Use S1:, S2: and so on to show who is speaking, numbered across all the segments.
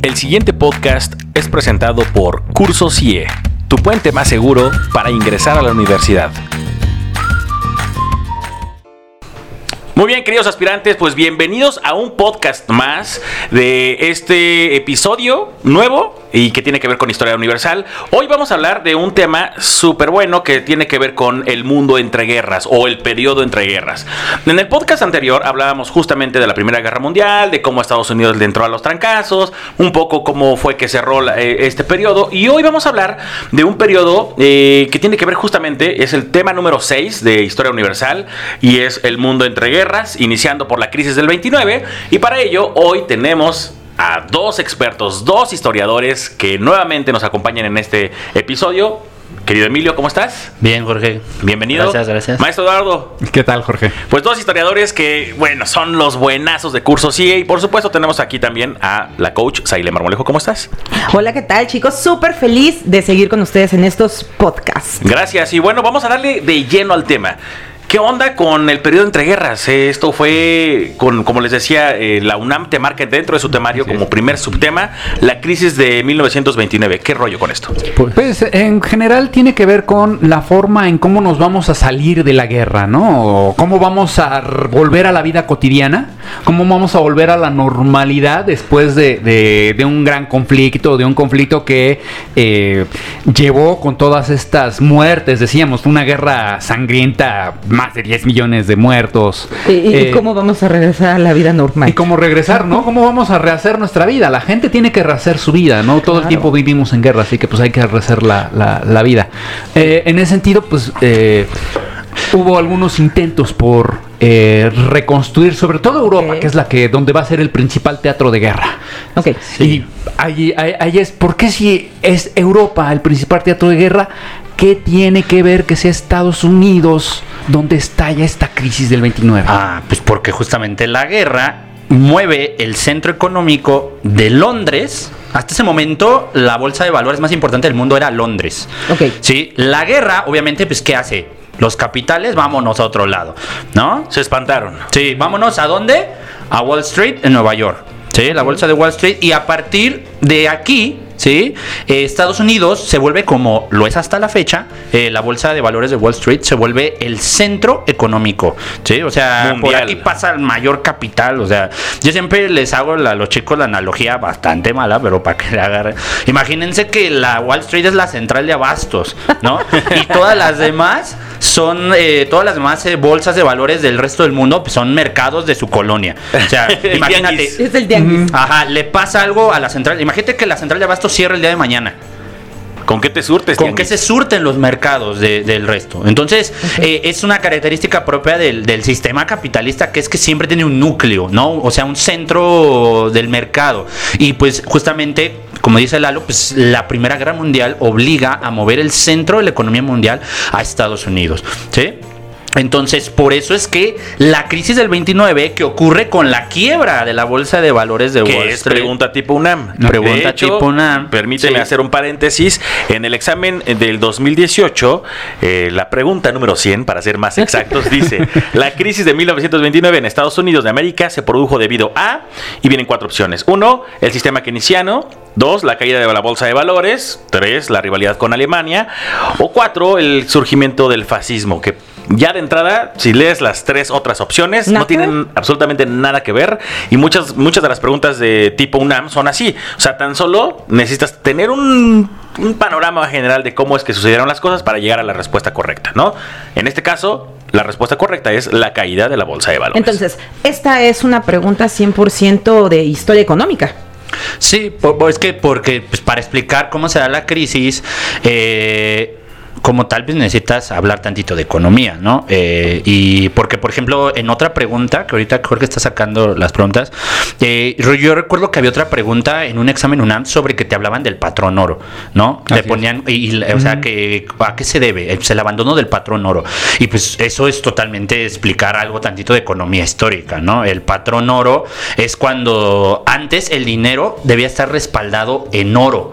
S1: El siguiente podcast es presentado por Curso CIE, tu puente más seguro para ingresar a la universidad. Muy bien, queridos aspirantes, pues bienvenidos a un podcast más de este episodio nuevo y que tiene que ver con historia universal. Hoy vamos a hablar de un tema súper bueno que tiene que ver con el mundo entre guerras o el periodo entre guerras. En el podcast anterior hablábamos justamente de la Primera Guerra Mundial, de cómo Estados Unidos le entró a los trancazos, un poco cómo fue que cerró eh, este periodo y hoy vamos a hablar de un periodo eh, que tiene que ver justamente, es el tema número 6 de historia universal y es el mundo entre guerras iniciando por la crisis del 29. Y para ello, hoy tenemos a dos expertos, dos historiadores que nuevamente nos acompañan en este episodio. Querido Emilio, ¿cómo estás?
S2: Bien, Jorge.
S1: Bienvenido.
S2: Gracias, gracias.
S1: Maestro Eduardo.
S3: ¿Qué tal, Jorge?
S1: Pues dos historiadores que, bueno, son los buenazos de curso CIE. Y por supuesto tenemos aquí también a la coach Saile Marmolejo. ¿Cómo estás?
S4: Hola, ¿qué tal, chicos? Súper feliz de seguir con ustedes en estos podcasts.
S1: Gracias. Y bueno, vamos a darle de lleno al tema. ¿Qué onda con el periodo entre guerras? Esto fue, con, como les decía, eh, la UNAM te marca dentro de su temario como primer subtema la crisis de 1929. ¿Qué rollo con esto?
S3: Pues en general tiene que ver con la forma en cómo nos vamos a salir de la guerra, ¿no? O cómo vamos a volver a la vida cotidiana, cómo vamos a volver a la normalidad después de, un gran conflicto, de un conflicto que eh, llevó con todas estas muertes, decíamos, una guerra sangrienta más de 10 millones de muertos.
S4: ¿Y, eh, cómo vamos a regresar a la vida normal?
S3: Y cómo regresar, ¿no? ¿Cómo vamos a rehacer nuestra vida? La gente tiene que rehacer su vida, ¿no? Todo el tiempo vivimos en guerra, así que pues hay que rehacer la, la, vida. Eh, en ese sentido, pues eh, hubo algunos intentos por reconstruir, sobre todo Europa, que es la que donde va a ser el principal teatro de guerra.
S4: Ok.
S3: Y ahí, ahí, es, ¿por qué si es Europa el principal teatro de guerra? ¿Qué tiene que ver que sea Estados Unidos donde estalla esta crisis del 29?
S2: Ah, pues porque justamente la guerra mueve el centro económico de Londres. Hasta ese momento, la bolsa de valores más importante del mundo era Londres.
S4: Ok.
S2: Sí, la guerra, obviamente, pues, ¿qué hace? Los capitales, vámonos a otro lado, ¿no?
S1: Se espantaron.
S2: Sí, vámonos a dónde? A Wall Street, en Nueva York. Sí, la bolsa de Wall Street. Y a partir de aquí, ¿sí? Eh, Estados Unidos se vuelve como lo es hasta la fecha, eh, la bolsa de valores de Wall Street se vuelve el centro económico, ¿sí? O sea, por aquí pasa el mayor capital, o sea, yo siempre les hago a los chicos la analogía bastante mala, pero para que le agarren. Imagínense que la Wall Street es la central de abastos, ¿no? y todas las demás son, eh, todas las demás bolsas de valores del resto del mundo pues, son mercados de su colonia. O sea, imagínate.
S4: Es el.
S2: Ajá, le pasa algo a la central. Imagínate que la central de abastos cierra el día de mañana.
S1: ¿Con qué te surtes?
S2: ¿Con qué se surten los mercados del resto? Entonces, eh, es una característica propia del, sistema capitalista que es que siempre tiene un núcleo, ¿no? O sea, un centro del mercado. Y pues justamente, como dice Lalo, pues la Primera Guerra Mundial obliga a mover el centro de la economía mundial a Estados Unidos, ¿sí? Entonces, por eso es que la crisis del 29 que ocurre con la quiebra de la bolsa de valores de Wall Street.
S1: es pregunta tipo UNAM.
S2: pregunta tipo UNAM.
S1: Permíteme hacer un paréntesis. En el examen del 2018, eh, la pregunta número 100, para ser más exactos, dice: La crisis de 1929 en Estados Unidos de América se produjo debido a. Y vienen cuatro opciones: uno, el sistema keynesiano. Dos, la caída de la bolsa de valores. Tres, la rivalidad con Alemania. O cuatro, el surgimiento del fascismo, que ya de entrada, si lees las tres otras opciones, no tienen absolutamente nada que ver. Y muchas, muchas de las preguntas de tipo UNAM son así. O sea, tan solo necesitas tener un, panorama general de cómo es que sucedieron las cosas para llegar a la respuesta correcta, ¿no? En este caso, la respuesta correcta es la caída de la bolsa de valores.
S4: Entonces, esta es una pregunta 100% de historia económica.
S2: Sí, es que porque pues, para explicar cómo se da la crisis, eh, como tal vez necesitas hablar tantito de economía, ¿no? Eh, y porque, por ejemplo, en otra pregunta, que ahorita Jorge está sacando las preguntas, eh, yo recuerdo que había otra pregunta en un examen UNAM sobre que te hablaban del patrón oro, ¿no? Le ponían, y, o sea, que ¿a qué se debe? Pues el abandono del patrón oro. Y pues eso es totalmente explicar algo tantito de economía histórica, ¿no? El patrón oro es cuando antes el dinero debía estar respaldado en oro.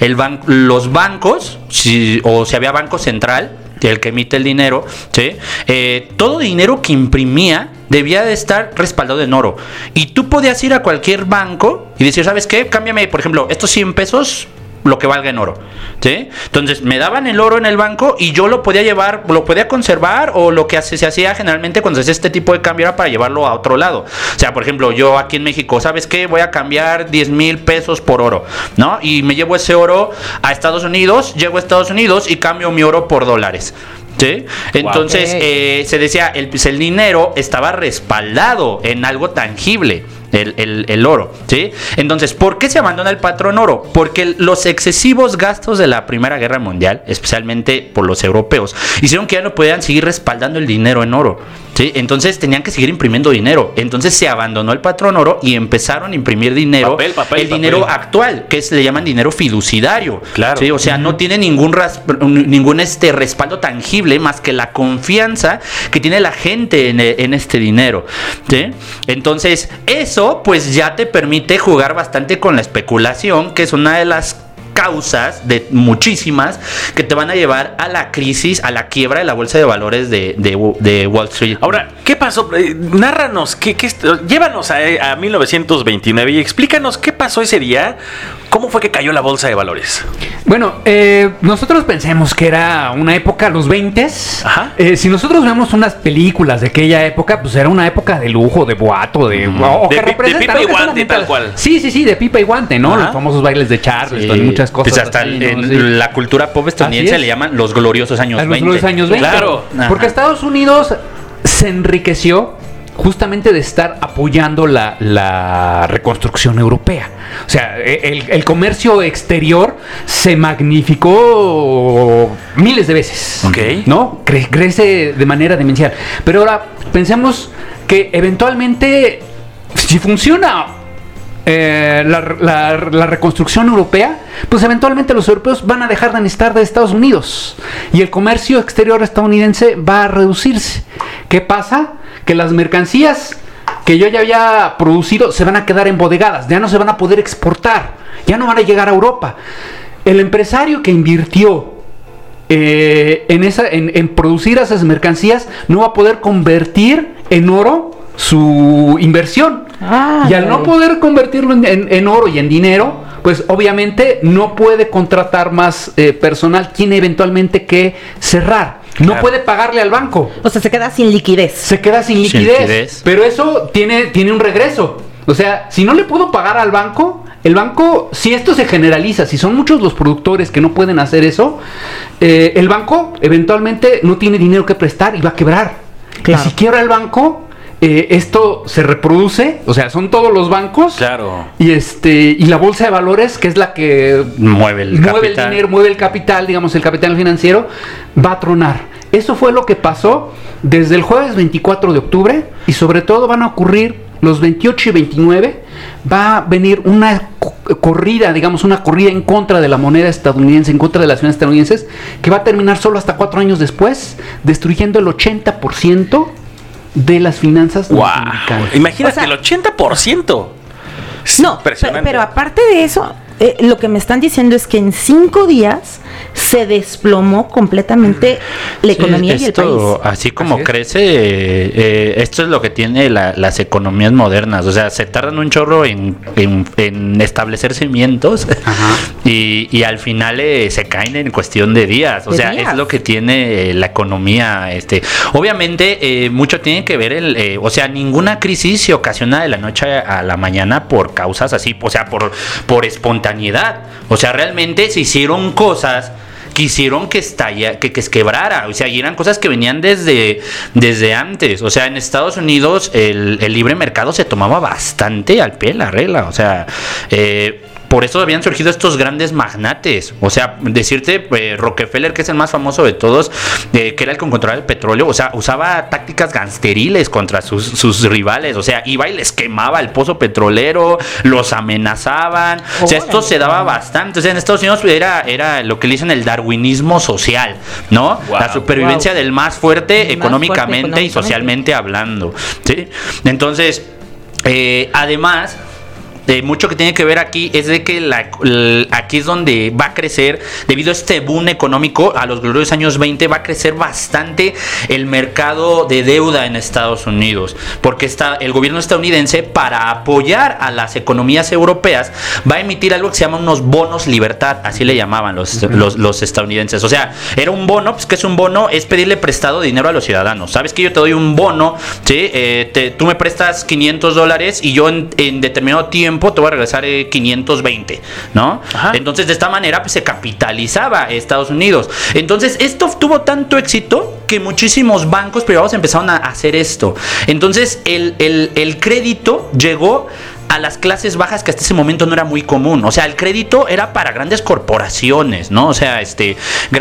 S2: El ban los bancos, si, o si había banco central, el que emite el dinero, ¿sí? Eh, todo dinero que imprimía debía de estar respaldado en oro. Y tú podías ir a cualquier banco y decir, ¿sabes qué? Cámbiame, por ejemplo, estos 100 pesos lo que valga en oro. ¿sí? Entonces me daban el oro en el banco y yo lo podía llevar, lo podía conservar o lo que se hacía generalmente cuando se hacía este tipo de cambio era para llevarlo a otro lado. O sea, por ejemplo, yo aquí en México, ¿sabes qué? Voy a cambiar 10 mil pesos por oro, ¿no? Y me llevo ese oro a Estados Unidos, llego a Estados Unidos y cambio mi oro por dólares. ¿Sí? Entonces eh, se decía, el, el dinero estaba respaldado en algo tangible. El, el- el oro, ¿sí? Entonces, ¿por qué se abandona el patrón oro? Porque los excesivos gastos de la Primera Guerra Mundial, especialmente por los europeos, hicieron que ya no podían seguir respaldando el dinero en oro, ¿sí? Entonces tenían que seguir imprimiendo dinero. Entonces se abandonó el patrón oro y empezaron a imprimir dinero,
S1: Papel, papel,
S2: el dinero actual, que es, le llaman dinero fiduciario,
S1: Claro.
S2: ¿sí? O sea, no tiene ningún ras- ningún este respaldo tangible más que la confianza que tiene la gente en, en este dinero. ¿sí? Entonces, eso pues ya te permite jugar bastante con la especulación, que es una de las causas de muchísimas que te van a llevar a la crisis, a la quiebra de la bolsa de valores de, de- Wall Street.
S1: Ahora, ¿qué pasó? Eh, Nárranos, ¿qué, llévanos a, a 1929 y explícanos qué pasó ese día. ¿Cómo fue que cayó la bolsa de valores?
S3: Bueno, eh, nosotros pensemos que era una época, los 20
S1: Ajá.
S3: si nosotros vemos unas películas de aquella época, pues era una época de lujo, de boato, de... o
S1: De
S3: que
S1: pi- de pipa y guante, tal cual.
S3: Sí, sí, sí, de pipa y guante, ¿no?
S1: Ajá.
S3: Los famosos bailes de Charleston y
S2: Sí.
S3: muchas cosas.
S2: Pues hasta
S3: así,
S2: en
S3: ¿no? Sí.
S2: la cultura pop estadounidense
S3: es.
S2: le llaman los gloriosos años
S3: los
S2: 20.
S3: gloriosos años 20.
S1: Claro.
S2: Ajá.
S3: Porque Estados Unidos se enriqueció justamente de estar apoyando la, la reconstrucción europea. O sea, e, el, el comercio exterior se magnificó miles de veces.
S1: Ok.
S3: ¿No? Cre- crece de manera demencial. Pero ahora pensemos que eventualmente, si funciona eh, la, la- la reconstrucción europea, pues eventualmente los europeos van a dejar de necesitar de Estados Unidos y el comercio exterior estadounidense va a reducirse. ¿Qué pasa? Que las mercancías que yo ya había producido se van a quedar embodegadas, ya no se van a poder exportar, ya no van a llegar a Europa. El empresario que invirtió eh, en, esa, en, en producir esas mercancías no va a poder convertir en oro su inversión.
S4: Ah,
S3: y al no poder convertirlo en, en- en oro y en dinero, pues obviamente no puede contratar más eh, personal, tiene eventualmente que cerrar. No
S1: Claro.
S3: puede pagarle al banco.
S4: O sea, se queda sin liquidez.
S3: Se queda sin liquidez. Pero eso tiene, tiene un regreso. O sea, si no le puedo pagar al banco, el banco, si esto se generaliza, si son muchos los productores que no pueden hacer eso, eh, el banco eventualmente no tiene dinero que prestar y va a quebrar.
S4: Claro.
S3: Y si quiebra el banco, eh, esto se reproduce, o sea, son todos los bancos.
S1: Claro.
S3: Y este y la bolsa de valores, que es la que
S2: Mueve el
S3: mueve
S2: capital.
S3: el dinero, mueve el capital, digamos, el capital financiero, va a tronar. Eso fue lo que pasó desde el jueves 24 de octubre y sobre todo van a ocurrir los 28 y 29. Va a venir una co- corrida, digamos, una corrida en contra de la moneda estadounidense, en contra de las finanzas estadounidenses, que va a terminar solo hasta cuatro años después, destruyendo el 80% de las finanzas
S1: Wow.
S3: norteamericanas.
S1: Imagínate
S4: O sea-
S1: el 80%. Es
S4: No, pero aparte de eso, eh, lo que me están diciendo es que en cinco días se desplomó completamente la
S2: Sí,
S4: economía y el
S2: esto,
S4: país.
S2: Así como
S3: Así es.
S2: crece, eh, eh, esto es lo que tiene la- las economías modernas. O sea, se tardan un chorro en, en- en establecer cimientos y, y al final eh, se caen en cuestión de días. O
S4: De
S2: sea,
S4: días.
S2: es lo que tiene eh, la economía. Este, obviamente, eh, mucho tiene que ver el, eh, o sea, ninguna crisis se ocasiona de la noche a la mañana por causas así, o sea, por, por espontaneidad. O sea, realmente se hicieron cosas quisieron que estalla, que, que quebrara, o sea, y eran cosas que venían desde, desde antes, o sea, en Estados Unidos el, el libre mercado se tomaba bastante al pie la regla, o sea, eh, por eso habían surgido estos grandes magnates. O sea, decirte, eh, Rockefeller, que es el más famoso de todos, eh, que era el que controlaba el petróleo, o sea, usaba tácticas gangsteriles contra sus, sus rivales. O sea, iba y les quemaba el pozo petrolero, los amenazaban. O sea, esto se daba bastante. O sea, en Estados Unidos era, era lo que le dicen el darwinismo social, ¿no?
S1: Wow.
S2: La supervivencia
S4: Wow.
S2: del más fuerte
S4: Más fuerte
S2: económicamente y socialmente hablando. ¿sí? Entonces, eh, además eh, mucho que tiene que ver aquí es de que la- aquí es donde va a crecer, debido a este boom económico, a los gloriosos años 20, va a crecer bastante el mercado de deuda en Estados Unidos, porque está, el gobierno estadounidense, para apoyar a las economías europeas, va a emitir algo que se llama unos bonos libertad, así le llamaban los, los, los estadounidenses. O sea, era un bono, pues que es un bono, es pedirle prestado dinero a los ciudadanos. Sabes que yo te doy un bono, ¿sí? Eh, te- tú me prestas 500 dólares y yo en, en determinado tiempo te voy a regresar eh, 520, ¿no?
S1: Ajá.
S2: Entonces, de esta manera, pues se capitalizaba Estados Unidos. Entonces, esto tuvo tanto éxito que muchísimos bancos privados empezaron a hacer esto. Entonces, el, el- el crédito llegó a las clases bajas que hasta ese momento no era muy común. O sea, el crédito era para grandes corporaciones, ¿no? O sea, este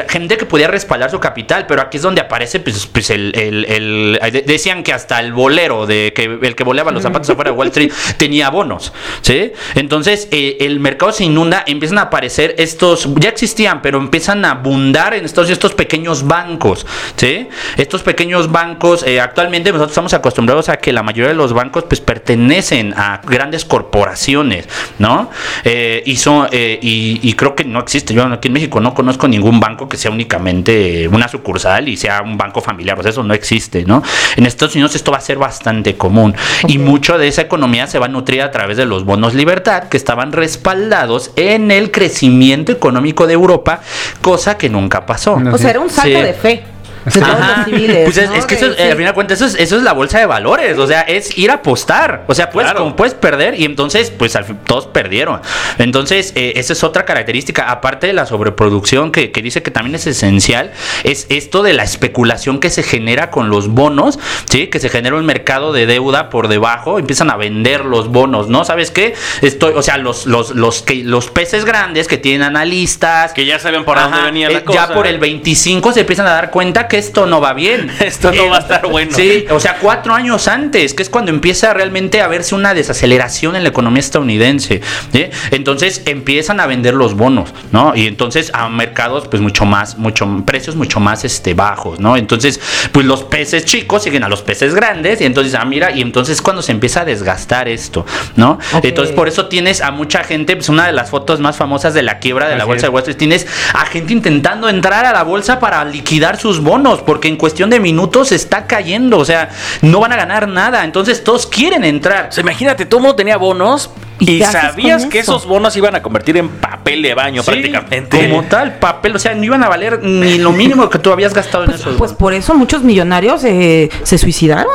S2: gente que podía respaldar su capital, pero aquí es donde aparece, pues, pues el, el- el- de- decían que hasta el bolero de que el que voleaba los zapatos afuera de Wall Street tenía bonos, ¿sí? Entonces eh, el mercado se inunda, empiezan a aparecer estos, ya existían, pero empiezan a abundar en estos estos pequeños bancos, ¿sí? Estos pequeños bancos, eh, actualmente nosotros estamos acostumbrados a que la mayoría de los bancos pues pertenecen a grandes corporaciones, ¿no? Eh, y, son, eh, y, y creo que no existe, yo aquí en México no conozco ningún banco que sea únicamente una sucursal y sea un banco familiar, o sea, eso no existe, ¿no? En Estados Unidos esto va a ser bastante común y mucho de esa economía se va a nutrir a través de los bonos libertad que estaban respaldados en el crecimiento económico de Europa, cosa que nunca pasó.
S3: No.
S4: O sea, era un salto
S2: Sí.
S4: de fe. De todos
S2: Ajá.
S4: los civiles.
S2: Pues es,
S4: ¿no?
S2: es que eso, es- eh, al final de cuentas, eso es, eso es la bolsa de valores. O sea, es ir a apostar. O sea, puedes,
S1: Claro.
S2: como puedes perder y entonces, pues al fin, todos perdieron. Entonces, eh, esa es otra característica. Aparte de la sobreproducción que, que dice que también es esencial, es esto de la especulación que se genera con los bonos, ¿sí? Que se genera un mercado de deuda por debajo, empiezan a vender los bonos, ¿no? ¿Sabes qué? Estoy, o sea, los, los, los, que, los peces grandes que tienen analistas,
S1: Que ya saben por dónde
S2: Ajá,
S1: venía la
S2: eh,
S1: cosa.
S2: Ya por el 25 se empiezan a dar cuenta que esto no va bien.
S1: Esto no va a estar bueno.
S2: Sí, o sea, cuatro años antes, que es cuando empieza realmente a verse una desaceleración en la economía estadounidense. ¿sí? Entonces empiezan a vender los bonos, ¿no? Y entonces a mercados, pues mucho más, mucho precios mucho más este, bajos, ¿no? Entonces, pues los peces chicos siguen a los peces grandes y entonces, ah, mira, y entonces es cuando se empieza a desgastar esto, ¿no? Entonces, por eso tienes a mucha gente, pues una de las fotos más famosas de la quiebra de la bolsa
S3: es.
S2: de Wall Street, tienes a gente intentando entrar a la bolsa para liquidar sus bonos, porque en cuestión de minutos se está cayendo, o sea, no van a ganar nada, entonces todos quieren entrar.
S1: O sea, imagínate, todo el mundo tenía bonos
S4: ¿Y
S1: sabías que
S4: eso?
S1: esos bonos iban a convertir en papel de baño
S2: Sí,
S1: prácticamente.
S2: Como tal, papel, o sea, no iban a valer ni lo mínimo que tú habías gastado en
S4: Pues,
S2: esos
S4: pues
S2: bonos.
S4: por eso muchos millonarios eh, se suicidaron.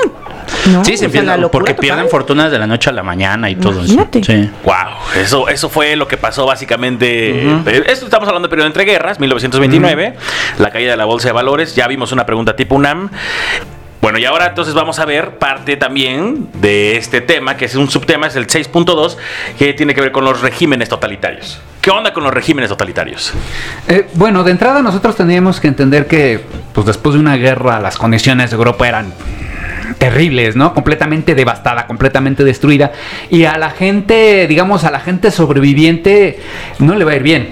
S4: ¿No?
S2: Sí, se
S4: locura
S2: porque
S4: total.
S2: pierden fortunas de la noche a la mañana y todo eso.
S4: Imagínate.
S2: Sí.
S1: Wow, eso, eso fue lo que pasó básicamente. Eh, Esto estamos hablando del periodo entre guerras, 1929, la caída de la bolsa de valores. Ya vimos una pregunta tipo UNAM. Bueno, y ahora entonces vamos a ver parte también de este tema, que es un subtema, es el 6.2, que tiene que ver con los regímenes totalitarios. ¿Qué onda con los regímenes totalitarios?
S3: Eh, bueno, de entrada nosotros tendríamos que entender que, pues después de una guerra, las condiciones de Europa eran terribles, ¿no? Completamente devastada, completamente destruida. Y a la gente, digamos, a la gente sobreviviente no le va a ir bien.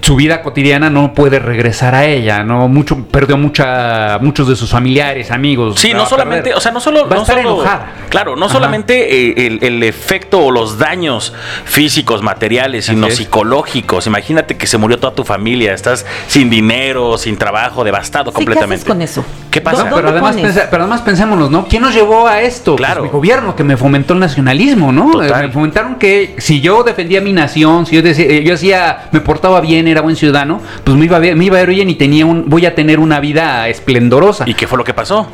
S3: Su vida cotidiana no puede regresar a ella, ¿no? Mucho, perdió mucha, muchos de sus familiares, amigos.
S1: Sí, no solamente,
S3: perder.
S1: o sea, no solo.
S3: Va a
S1: no
S3: estar
S1: solo-
S3: enojada.
S1: Claro, no
S3: Ajá.
S1: solamente eh, el, el efecto o los daños físicos, materiales, sino
S3: Así es.
S1: psicológicos. Imagínate que se murió toda tu familia, estás sin dinero, sin trabajo, devastado
S4: Sí, ¿qué
S1: completamente.
S4: haces con eso?
S1: ¿Qué pasa?
S3: No,
S4: ¿Dónde
S3: pero además, pensa- pero además pensémonos, ¿no? ¿Quién nos llevó a esto? Pues
S1: Claro.
S3: mi gobierno que me fomentó el nacionalismo, ¿no?
S1: Total.
S3: Me fomentaron que si yo defendía mi nación, si yo, decía, eh, yo hacía, me portaba bien, era buen ciudadano, pues me iba, me iba a ir bien y tenía un, voy a tener una vida esplendorosa.
S1: ¿Y qué fue lo que pasó?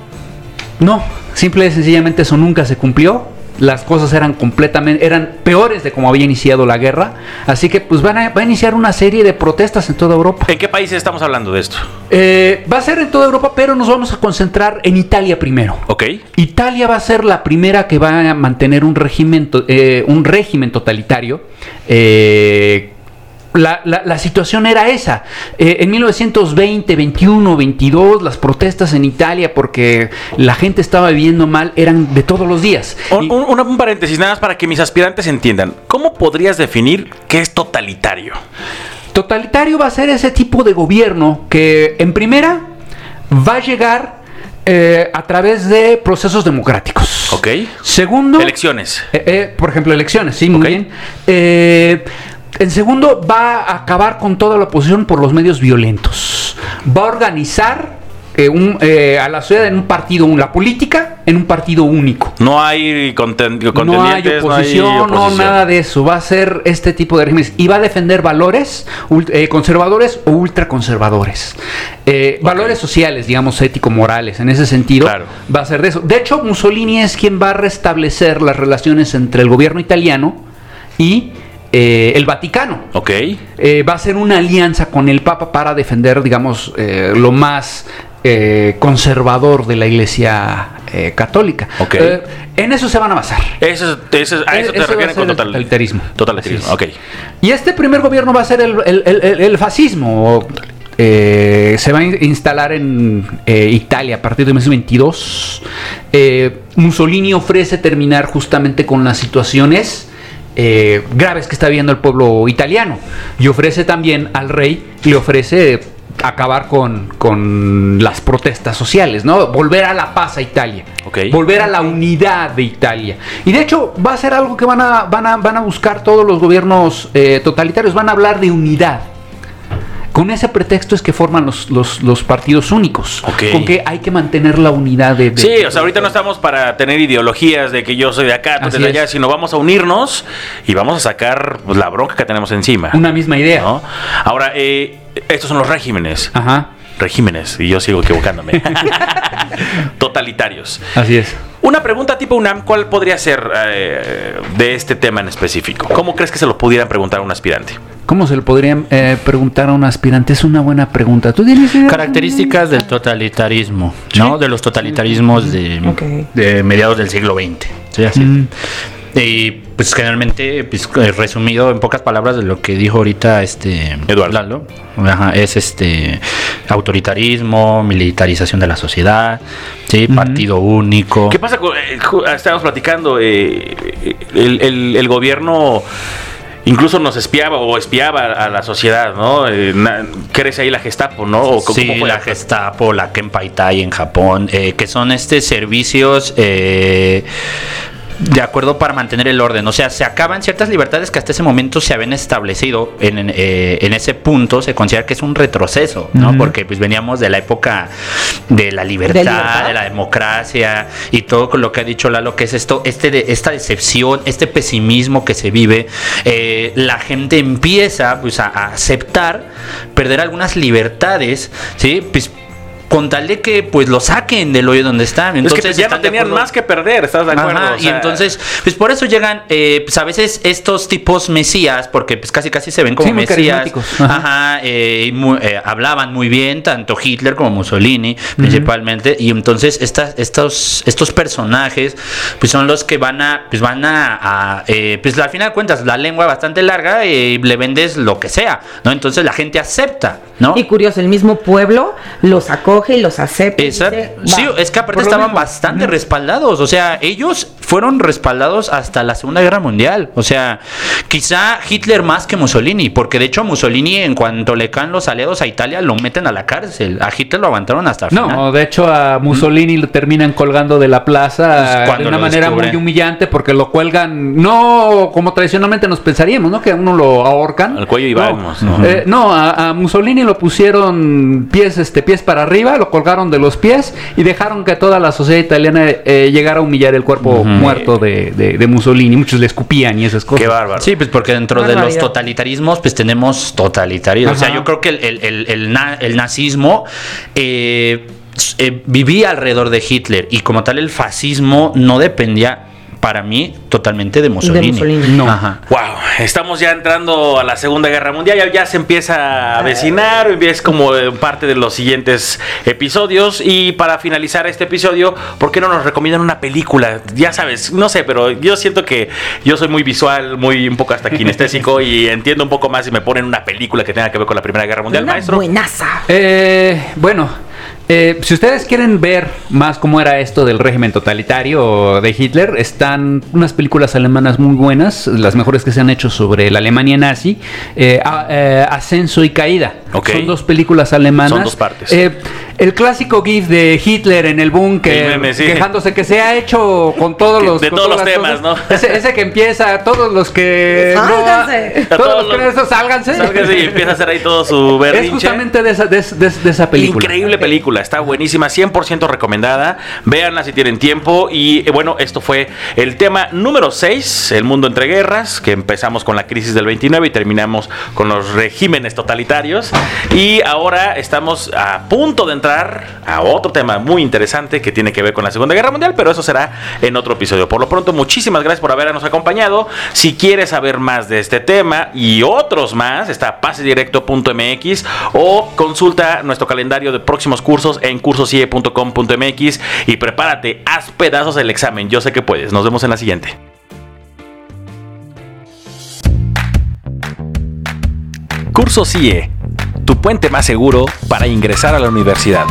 S3: No, simple y sencillamente eso nunca se cumplió. Las cosas eran completamente, eran peores de como había iniciado la guerra. Así que pues van a, va a iniciar una serie de protestas en toda Europa.
S1: ¿En qué países estamos hablando de esto?
S3: Eh, va a ser en toda Europa, pero nos vamos a concentrar en Italia primero.
S1: ¿Ok?
S3: Italia va a ser la primera que va a mantener un régimen, eh, un régimen totalitario. Eh, la, la- la situación era esa. Eh, en 1920, 21, 22, las protestas en Italia porque la gente estaba viviendo mal eran de todos los días.
S1: Un,
S3: Y-
S1: un- una- un paréntesis, nada más para que mis aspirantes entiendan. ¿Cómo podrías definir qué es totalitario?
S3: Totalitario va a ser ese tipo de gobierno que en primera va a llegar eh, a través de procesos democráticos.
S1: Ok.
S3: Segundo.
S1: Elecciones.
S3: Eh, eh, por ejemplo, elecciones, sí, muy bien. En segundo, va a acabar con toda la oposición por los medios violentos. Va a organizar eh, un, eh, a la sociedad en un partido, la política en un partido único.
S1: No hay
S3: No hay oposición, no,
S1: oposición.
S3: nada de eso. Va a ser este tipo de regímenes. Y va a defender valores eh, conservadores o ultraconservadores. Valores sociales, digamos, ético-morales. En ese sentido,
S1: Claro.
S3: va a ser de eso. De hecho, Mussolini es quien va a restablecer las relaciones entre el gobierno italiano y eh, el Vaticano.
S1: Ok.
S3: Eh, va a ser una alianza con el Papa para defender, digamos, eh, lo más conservador de la Iglesia católica.
S1: Ok.
S3: En eso se van a basar.
S1: Eso, eso- a eso te
S3: eso ser
S1: con total-
S3: totalitarismo.
S1: Totalitarismo, ok.
S3: Y este primer gobierno va a ser el, el- el- el- el fascismo. o, eh, se va a in- instalar en eh, Italia a partir del mes 22. Eh, Mussolini ofrece terminar justamente con las situaciones eh, graves que está viviendo el pueblo italiano. Y ofrece también al rey, le ofrece acabar con, con las protestas sociales, ¿no? Volver a la paz a Italia.
S1: Ok.
S3: Volver a la unidad de Italia. Y de hecho va a ser algo que van a, van a, van a buscar todos los gobiernos eh, totalitarios, van a hablar de unidad. Con ese pretexto es que forman los, los, los partidos únicos.
S1: Ok.
S3: Con que hay que mantener la unidad de... de-
S1: Sí, o sea, ahorita no estamos para tener ideologías de que yo soy de acá, tú de allá,
S3: es.
S1: sino vamos a unirnos y vamos a sacar pues, la bronca que tenemos encima.
S3: Una misma idea.
S1: ¿no? Ahora, eh, estos son los regímenes.
S3: Ajá.
S1: Regímenes, y yo sigo equivocándome. Totalitarios.
S3: Así es.
S1: Una pregunta tipo UNAM, ¿cuál podría ser eh, de este tema en específico? ¿Cómo crees que se lo pudieran preguntar a un aspirante?
S3: ¿Cómo se le podría eh, preguntar a un aspirante? Es una buena pregunta. ¿Tú tienes idea?
S2: Características del totalitarismo, ¿no? De los totalitarismos de,
S4: Ok.
S2: de mediados del siglo XX. ¿sí? Así.
S3: Mm.
S2: Y pues generalmente, pues, eh, resumido en pocas palabras de lo que dijo ahorita este
S1: Eduardo.
S2: Lalo, ajá, es este autoritarismo, militarización de la sociedad, ¿sí? partido único.
S1: ¿Qué pasa con.? eh, estábamos platicando, eh, el, el- el gobierno. Incluso nos espiaba o espiaba a la sociedad, ¿no? Eh, crece ahí la Gestapo, ¿no? ¿O cómo
S2: Sí, la Gestapo, la Kenpaitai en Japón, eh, que son este servicios eh, de acuerdo para mantener el orden. O sea, se acaban ciertas libertades que hasta ese momento se habían establecido. En, en, eh, en ese punto se considera que es un retroceso, ¿no? Porque pues veníamos de la época de la libertad,
S4: ¿De
S2: la democracia y todo con lo que ha dicho Lalo, que es esto, este de, esta decepción, este pesimismo que se vive. Eh, la gente empieza pues a, a aceptar perder algunas libertades, ¿sí? Pues con tal de que pues lo saquen del hoyo donde están.
S1: es que
S2: Entonces
S1: ya no tenían más que perder, ¿estás de acuerdo?
S2: Ajá,
S1: O
S2: y entonces, pues por eso llegan, eh, pues a veces estos tipos mesías, porque pues casi casi se ven como
S3: Sí,
S2: mesías.
S3: Ajá.
S2: ajá, eh, y mu- eh, hablaban muy bien, tanto Hitler como Mussolini, principalmente, y entonces estas, estos, estos personajes, pues son los que van a, pues van a, a, eh, pues al final de cuentas, la lengua bastante larga y le vendes lo que sea, ¿no? Entonces la gente acepta, ¿no?
S4: Y curioso, el mismo pueblo los acoge y los acepta.
S2: Esa-
S4: dice,
S2: sí, es que aparte estaban
S3: mismo.
S2: bastante respaldados. O sea, ellos fueron respaldados hasta la Segunda Guerra Mundial. O sea, quizá Hitler más que Mussolini, porque de hecho a Mussolini, en cuanto le caen los aliados a Italia, lo meten a la cárcel. A Hitler lo aguantaron hasta el final.
S3: No, de hecho a Mussolini lo terminan colgando de la plaza
S2: Pues,
S3: de una manera
S2: descubren.
S3: muy humillante porque lo cuelgan, no como tradicionalmente nos pensaríamos, ¿no? Que a uno lo ahorcan.
S1: Al cuello y
S3: no,
S1: vamos, ¿no?
S3: eh, no, a, a Mussolini lo pusieron pies, este, pies para arriba, lo colgaron de los pies y dejaron que toda la sociedad italiana eh, llegara a humillar el cuerpo muerto de, de- de Mussolini. Muchos le escupían y esas cosas.
S1: Qué bárbaro.
S2: Sí, pues porque dentro de los totalitarismos, pues tenemos totalitarismo. O sea, yo creo que el, el- el- el na- el nazismo eh, eh, vivía alrededor de Hitler y como tal el fascismo no dependía, para mí, totalmente de Mussolini.
S4: Mussolini.
S3: No.
S2: Ajá.
S1: Wow, estamos ya entrando a la Segunda Guerra Mundial, ya, ya se empieza a avecinar, es como eh, parte de los siguientes episodios y para finalizar este episodio, ¿por qué no nos recomiendan una película? Ya sabes, no sé, pero yo siento que yo soy muy visual, muy un poco hasta kinestésico y entiendo un poco más si me ponen una película que tenga que ver con la Primera Guerra Mundial,
S4: Una
S1: maestro.
S4: buenaza.
S3: Eh, bueno, eh, si ustedes quieren ver más cómo era esto del régimen totalitario de Hitler, están unas películas alemanas muy buenas, las mejores que se han hecho sobre la Alemania nazi, eh, a- eh, Ascenso y Caída. Son dos películas alemanas.
S1: Son dos partes.
S3: El clásico GIF de Hitler en el búnker,
S1: El meme, sí.
S3: quejándose que se ha hecho con todos
S1: Que-
S3: los
S1: de
S3: con
S1: todos los temas, ¿no?
S3: Ese, ese que empieza, todos los que no-
S4: Sálganse.
S3: todos,
S1: Todos
S3: los que no eso, sálganse.
S1: Sálgase y empieza a hacer ahí todo su berrinche.
S3: Es justamente de esa, de, de- de esa película.
S1: Increíble película, está buenísima, 100% recomendada. Véanla si tienen tiempo. Y eh, bueno, esto fue el tema número 6, el mundo entre guerras, que empezamos con la crisis del 29 y terminamos con los regímenes totalitarios. Y ahora estamos a punto de a otro tema muy interesante que tiene que ver con la Segunda Guerra Mundial, pero eso será en otro episodio. Por lo pronto, muchísimas gracias por habernos acompañado. Si quieres saber más de este tema y otros más, está pasedirecto.mx o consulta nuestro calendario de próximos cursos en cursosie.com.mx y prepárate, haz pedazos el examen. Yo sé que puedes. Nos vemos en la siguiente. Curso CIE, tu puente más seguro para ingresar a la universidad.